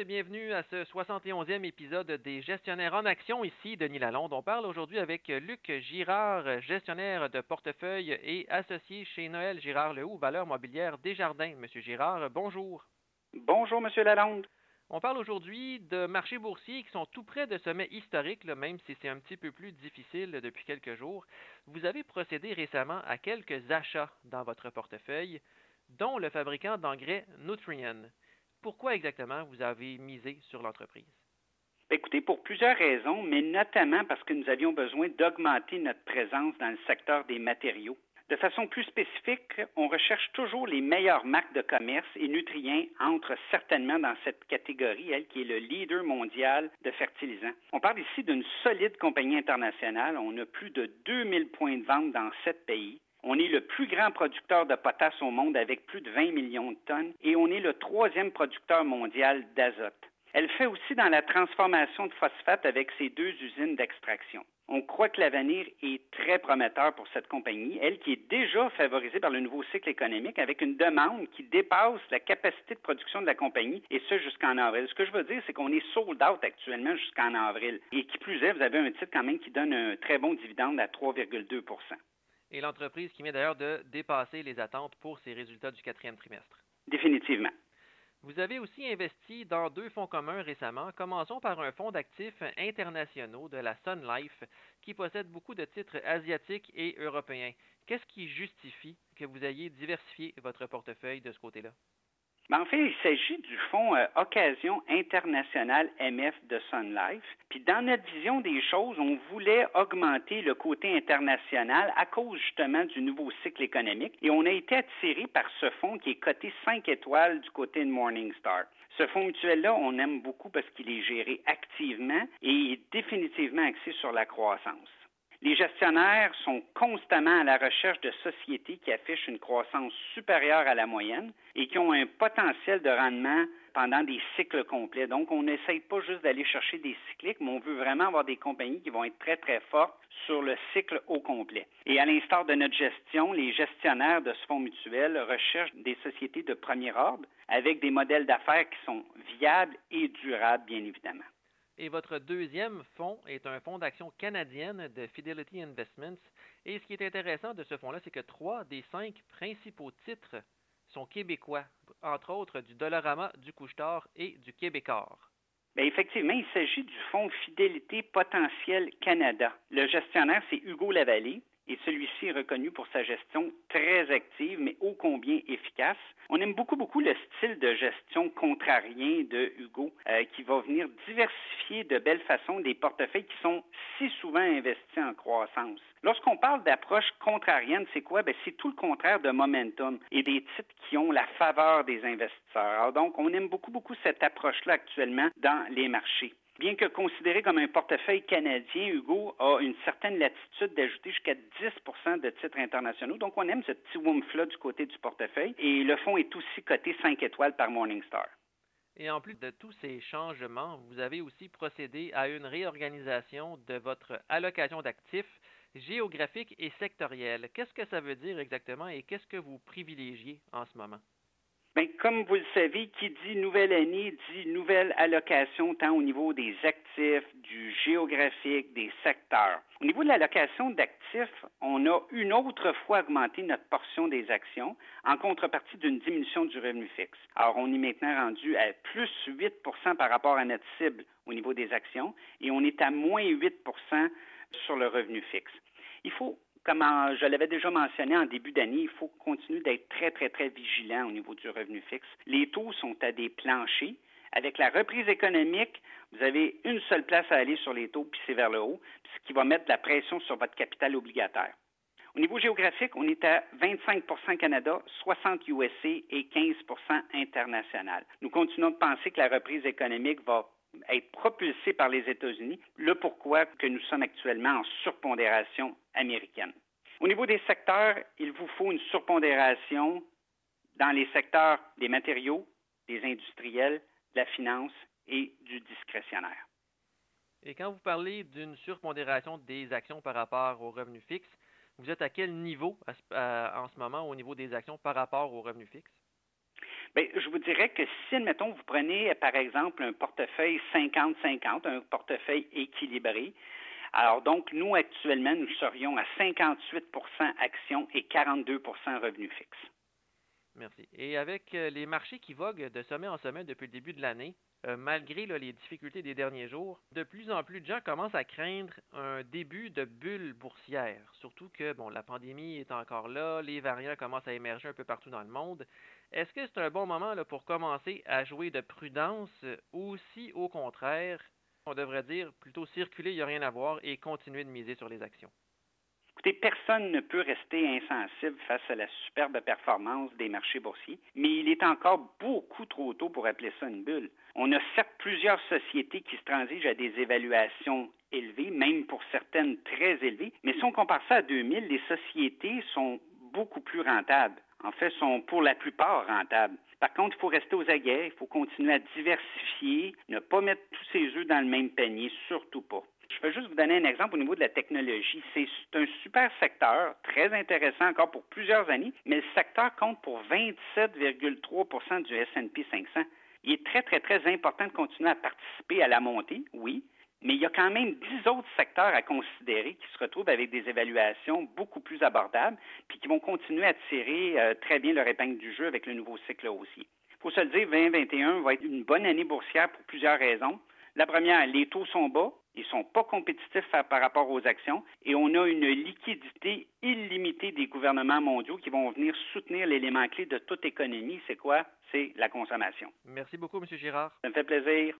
et bienvenue à ce 71e épisode des Gestionnaires en Action. Ici, Denis Lalonde. On parle aujourd'hui avec Luc Girard, gestionnaire de portefeuille et associé chez Noël Girard Lehoux, valeur mobilière Desjardins. Monsieur Girard, bonjour. Bonjour, Monsieur Lalonde. On parle aujourd'hui de marchés boursiers qui sont tout près de sommets historiques, même si c'est un petit peu plus difficile depuis quelques jours. Vous avez procédé récemment à quelques achats dans votre portefeuille, dont le fabricant d'engrais Nutrien. Pourquoi exactement vous avez misé sur l'entreprise? Écoutez, pour plusieurs raisons, mais notamment parce que nous avions besoin d'augmenter notre présence dans le secteur des matériaux. De façon plus spécifique, on recherche toujours les meilleures marques de commerce et Nutrien entre certainement dans cette catégorie, elle qui est le leader mondial de fertilisants. On parle ici d'une solide compagnie internationale. On a plus de 2000 points de vente dans sept pays. On est le plus grand producteur de potasse au monde avec plus de 20 millions de tonnes et on est le troisième producteur mondial d'azote. Elle fait aussi dans la transformation de phosphate avec ses deux usines d'extraction. On croit que l'avenir est très prometteur pour cette compagnie, elle qui est déjà favorisée par le nouveau cycle économique avec une demande qui dépasse la capacité de production de la compagnie et ce jusqu'en avril. Ce que je veux dire, c'est qu'on est sold out actuellement jusqu'en avril. Et qui plus est, vous avez un titre quand même qui donne un très bon dividende à 3,2 Et l'entreprise qui vient d'ailleurs de dépasser les attentes pour ses résultats du quatrième trimestre. Définitivement. Vous avez aussi investi dans deux fonds communs récemment. Commençons par un fonds d'actifs internationaux de la Sun Life qui possède beaucoup de titres asiatiques et européens. Qu'est-ce qui justifie que vous ayez diversifié votre portefeuille de ce côté-là? Ben, en fait, il s'agit du fonds euh, Occasion internationale MF de Sun Life. Puis dans notre vision des choses, on voulait augmenter le côté international à cause justement du nouveau cycle économique et on a été attiré par ce fonds qui est coté 5 étoiles du côté de Morningstar. Ce fonds mutuel-là, on aime beaucoup parce qu'il est géré activement et il est définitivement axé sur la croissance. Les gestionnaires sont constamment à la recherche de sociétés qui affichent une croissance supérieure à la moyenne et qui ont un potentiel de rendement pendant des cycles complets. Donc, on n'essaye pas juste d'aller chercher des cycliques, mais on veut vraiment avoir des compagnies qui vont être très, très fortes sur le cycle au complet. Et à l'instar de notre gestion, les gestionnaires de ce fonds mutuel recherchent des sociétés de premier ordre avec des modèles d'affaires qui sont viables et durables, bien évidemment. Et votre deuxième fonds est un fonds d'action canadienne de Fidelity Investments. Et ce qui est intéressant de ce fonds-là, c'est que trois des cinq principaux titres sont québécois, entre autres du Dollarama, du Couchetard et du Québécois. Bien, effectivement, il s'agit du fonds Fidélité Potentiel Canada. Le gestionnaire, c'est Hugo Lavallée et celui-ci est reconnu pour sa gestion très active, mais ô combien efficace. On aime beaucoup, beaucoup le style de gestion contrarien de Hugo, euh, qui va venir diversifier de belle façon des portefeuilles qui sont si souvent investis en croissance. Lorsqu'on parle d'approche contrarienne, c'est quoi? Ben, c'est tout le contraire de momentum et des titres qui ont la faveur des investisseurs. Donc, on aime beaucoup, beaucoup cette approche-là actuellement dans les marchés. Bien que considéré comme un portefeuille canadien, Hugo a une certaine latitude d'ajouter jusqu'à 10% de titres internationaux. Donc, on aime ce petit woomf-là du côté du portefeuille. Et le fonds est aussi coté 5 étoiles par Morningstar. Et en plus de tous ces changements, vous avez aussi procédé à une réorganisation de votre allocation d'actifs géographiques et sectoriels. Qu'est-ce que ça veut dire exactement et qu'est-ce que vous privilégiez en ce moment? Bien, comme vous le savez, qui dit nouvelle année dit nouvelle allocation tant au niveau des actifs, du géographique, des secteurs. Au niveau de l'allocation d'actifs, on a une autre fois augmenté notre portion des actions en contrepartie d'une diminution du revenu fixe. Alors, on est maintenant rendu à plus 8% par rapport à notre cible au niveau des actions et on est à moins 8% sur le revenu fixe. Il faut comme je l'avais déjà mentionné en début d'année, il faut continuer d'être très, très, très vigilant au niveau du revenu fixe. Les taux sont à des planchers. Avec la reprise économique, vous avez une seule place à aller sur les taux, puis c'est vers le haut, ce qui va mettre la pression sur votre capital obligataire. Au niveau géographique, on est à 25% Canada, 60 USA et 15% international. Nous continuons de penser que la reprise économique va être propulsé par les États-Unis, le pourquoi que nous sommes actuellement en surpondération américaine. Au niveau des secteurs, il vous faut une surpondération dans les secteurs des matériaux, des industriels, de la finance et du discrétionnaire. Et quand vous parlez d'une surpondération des actions par rapport aux revenus fixes, vous êtes à quel niveau en ce moment au niveau des actions par rapport aux revenus fixes? Bien, je vous dirais que si, admettons, vous prenez, par exemple, un portefeuille 50-50, un portefeuille équilibré, alors donc, nous, actuellement, nous serions à 58% actions et 42% revenus fixes. Merci. Et avec euh, les marchés qui voguent de sommet en sommet depuis le début de l'année, euh, malgré les difficultés des derniers jours, de plus en plus de gens commencent à craindre un début de bulle boursière. Surtout que bon, la pandémie est encore là, les variants commencent à émerger un peu partout dans le monde. Est-ce que c'est un bon moment pour commencer à jouer de prudence ou si au contraire, on devrait dire plutôt circuler, il n'y a rien à voir et continuer de miser sur les actions? Écoutez, personne ne peut rester insensible face à la superbe performance des marchés boursiers, mais il est encore beaucoup trop tôt pour appeler ça une bulle. On a certes plusieurs sociétés qui se transigent à des évaluations élevées, même pour certaines très élevées, mais si on compare ça à 2000, les sociétés sont beaucoup plus rentables. En fait, sont pour la plupart rentables. Par contre, il faut rester aux aguets, il faut continuer à diversifier, ne pas mettre tous ses œufs dans le même panier, surtout pas. Je vais juste vous donner un exemple au niveau de la technologie. C'est un super secteur, très intéressant encore pour plusieurs années, mais le secteur compte pour 27,3% du S&P 500. Il est très, très, très important de continuer à participer à la montée, oui, mais il y a quand même dix autres secteurs à considérer qui se retrouvent avec des évaluations beaucoup plus abordables, puis qui vont continuer à tirer euh, très bien leur épingle du jeu avec le nouveau cycle haussier. Il faut se le dire, 2021 va être une bonne année boursière pour plusieurs raisons. La première, les taux sont bas, ils ne sont pas compétitifs par rapport aux actions et on a une liquidité illimitée des gouvernements mondiaux qui vont venir soutenir l'élément clé de toute économie. C'est quoi? C'est la consommation. Merci beaucoup, M. Girard. Ça me fait plaisir.